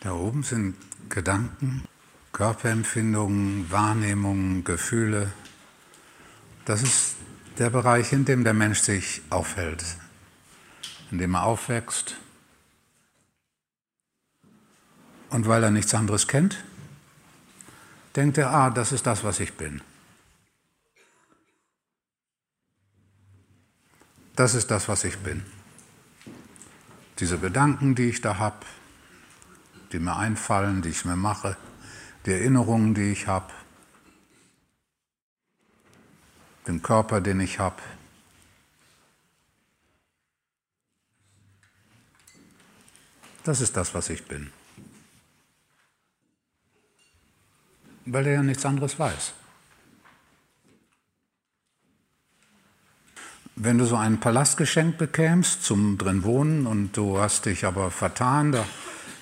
Da oben sind Gedanken, Körperempfindungen, Wahrnehmungen, Gefühle. Das ist der Bereich, in dem der Mensch sich aufhält, in dem er aufwächst. Und weil er nichts anderes kennt, denkt er, ah, das ist das, was ich bin. Das ist das, was ich bin. Diese Gedanken, die ich da habe, die mir einfallen, die ich mir mache, die Erinnerungen, die ich habe, den Körper, den ich habe. Das ist das, was ich bin. Weil er ja nichts anderes weiß. Wenn du so einen Palast geschenkt bekämst zum drin wohnen und du hast dich aber vertan, da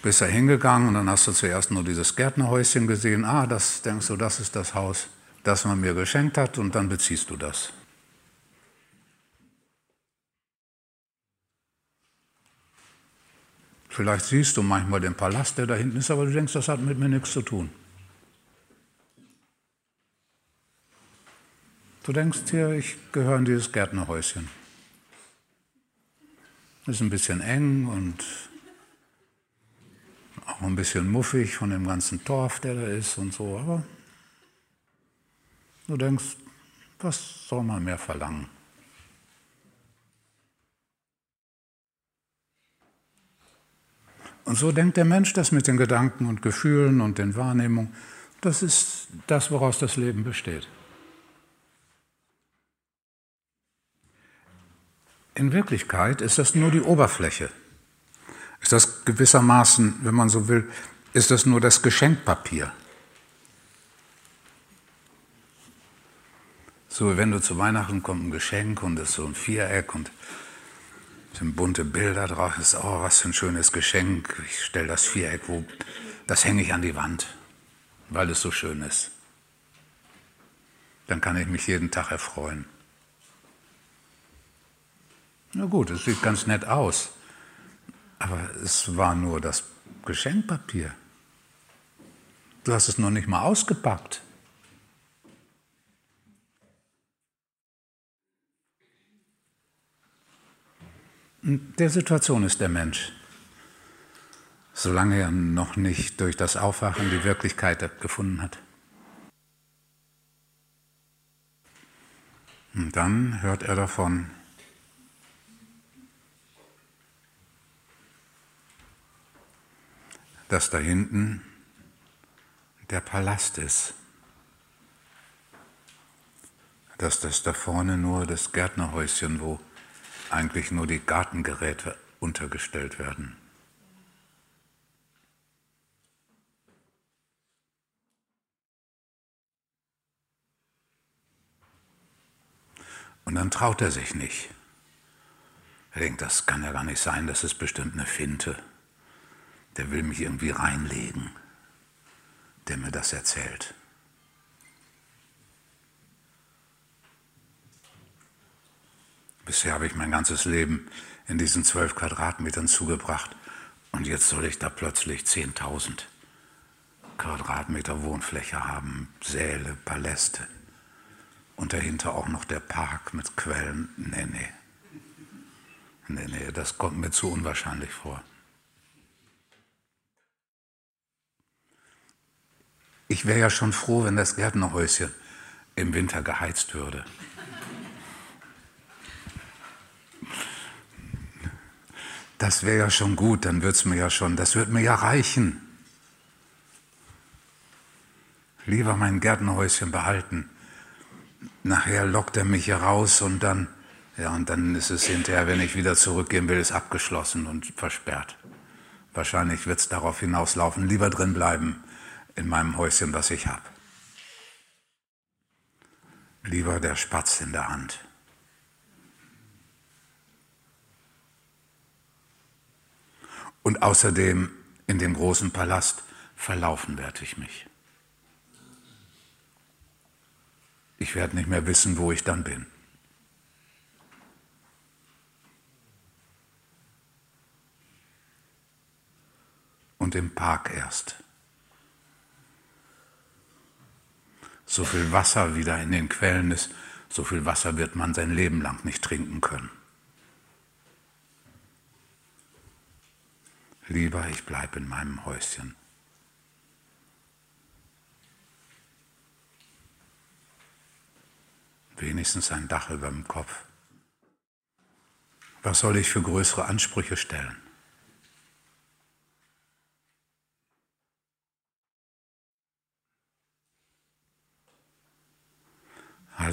bist du hingegangen und dann hast du zuerst nur dieses Gärtnerhäuschen gesehen. Ah, das denkst du, das ist das Haus, das man mir geschenkt hat und dann beziehst du das. Vielleicht siehst du manchmal den Palast, der da hinten ist, aber du denkst, das hat mit mir nichts zu tun. Du denkst hier, ich gehöre in dieses Gärtnerhäuschen. Ist ein bisschen eng und ein bisschen muffig von dem ganzen Torf, der da ist und so, aber du denkst, was soll man mehr verlangen? Und so denkt der Mensch das mit den Gedanken und Gefühlen und den Wahrnehmungen. Das ist das, woraus das Leben besteht. In Wirklichkeit ist das nur die Oberfläche. Ist das gewissermaßen, wenn man so will, ist das nur das Geschenkpapier. So, wenn du zu Weihnachten kommt ein Geschenk und es ist so ein Viereck und sind bunte Bilder drauf, ist, oh, was für ein schönes Geschenk. Ich stelle das Viereck, wo, das hänge ich an die Wand, weil es so schön ist. Dann kann ich mich jeden Tag erfreuen. Na gut, es sieht ganz nett aus, aber es war nur das Geschenkpapier. Du hast es noch nicht mal ausgepackt. In der Situation ist der Mensch, solange er noch nicht durch das Aufwachen die Wirklichkeit gefunden hat. Und dann hört er davon, dass da hinten der Palast ist, dass das da vorne nur das Gärtnerhäuschen, wo eigentlich nur die Gartengeräte untergestellt werden. Und dann traut er sich nicht. Er denkt, das kann ja gar nicht sein, das ist bestimmt eine Finte der will mich irgendwie reinlegen, der mir das erzählt. Bisher habe ich mein ganzes Leben in diesen zwölf Quadratmetern zugebracht und jetzt soll ich da plötzlich 10.000 Quadratmeter Wohnfläche haben, Säle, Paläste und dahinter auch noch der Park mit Quellen. Nee, nee. Nee, nee, das kommt mir zu unwahrscheinlich vor. Ich wäre ja schon froh, wenn das Gärtnerhäuschen im Winter geheizt würde. Das wäre ja schon gut, dann wird es mir ja schon, das wird mir ja reichen. Lieber mein Gärtnerhäuschen behalten. Nachher lockt er mich hier raus und dann, ja, und dann ist es hinterher, wenn ich wieder zurückgehen will, ist abgeschlossen und versperrt. Wahrscheinlich wird es darauf hinauslaufen, lieber drin bleiben in meinem Häuschen, was ich habe. Lieber der Spatz in der Hand. Und außerdem in dem großen Palast verlaufen werde ich mich. Ich werde nicht mehr wissen, wo ich dann bin. und im Park erst. So viel Wasser wieder in den Quellen ist, so viel Wasser wird man sein Leben lang nicht trinken können. Lieber, ich bleibe in meinem Häuschen. Wenigstens ein Dach über dem Kopf. Was soll ich für größere Ansprüche stellen?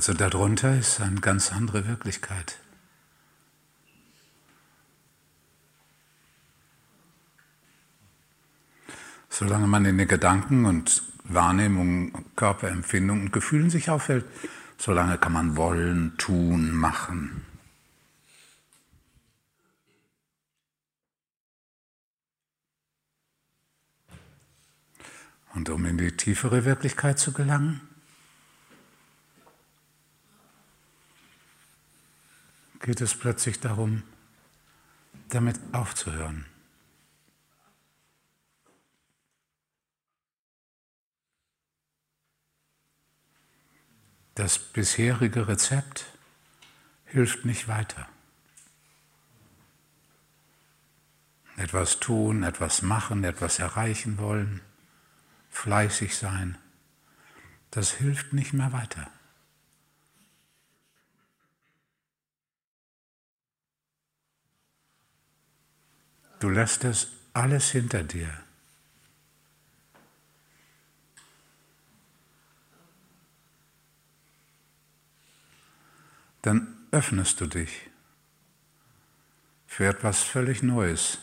Also darunter ist eine ganz andere Wirklichkeit. Solange man in den Gedanken und Wahrnehmungen, Körperempfindungen und Gefühlen sich aufhält, solange kann man wollen, tun, machen. Und um in die tiefere Wirklichkeit zu gelangen, geht es plötzlich darum, damit aufzuhören. Das bisherige Rezept hilft nicht weiter. Etwas tun, etwas machen, etwas erreichen wollen, fleißig sein, das hilft nicht mehr weiter. Du lässt es alles hinter dir. Dann öffnest du dich für etwas völlig Neues.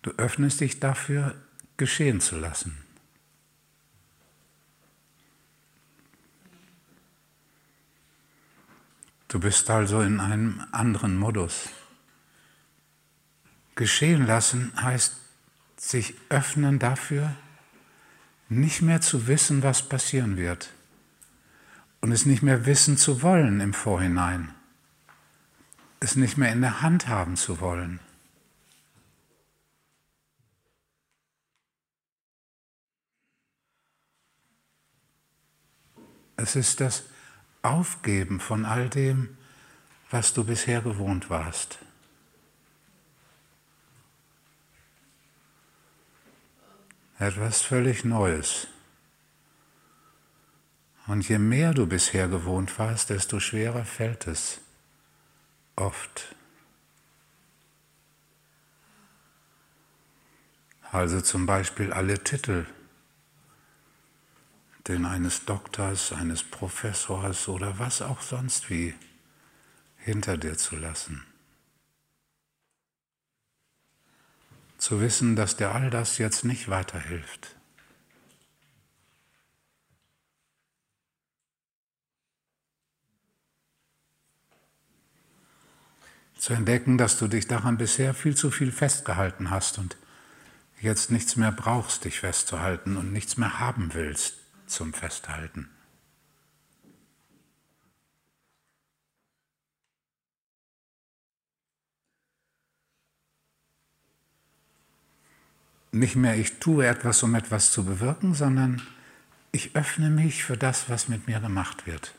Du öffnest dich dafür, geschehen zu lassen. Du bist also in einem anderen Modus. Geschehen lassen heißt sich öffnen dafür, nicht mehr zu wissen, was passieren wird und es nicht mehr wissen zu wollen im Vorhinein, es nicht mehr in der Hand haben zu wollen. Es ist das Aufgeben von all dem, was du bisher gewohnt warst. Etwas völlig Neues. Und je mehr du bisher gewohnt warst, desto schwerer fällt es oft. Also zum Beispiel alle Titel, den eines Doktors, eines Professors oder was auch sonst wie hinter dir zu lassen. Zu wissen, dass dir all das jetzt nicht weiterhilft. Zu entdecken, dass du dich daran bisher viel zu viel festgehalten hast und jetzt nichts mehr brauchst, dich festzuhalten und nichts mehr haben willst zum Festhalten. Nicht mehr ich tue etwas, um etwas zu bewirken, sondern ich öffne mich für das, was mit mir gemacht wird.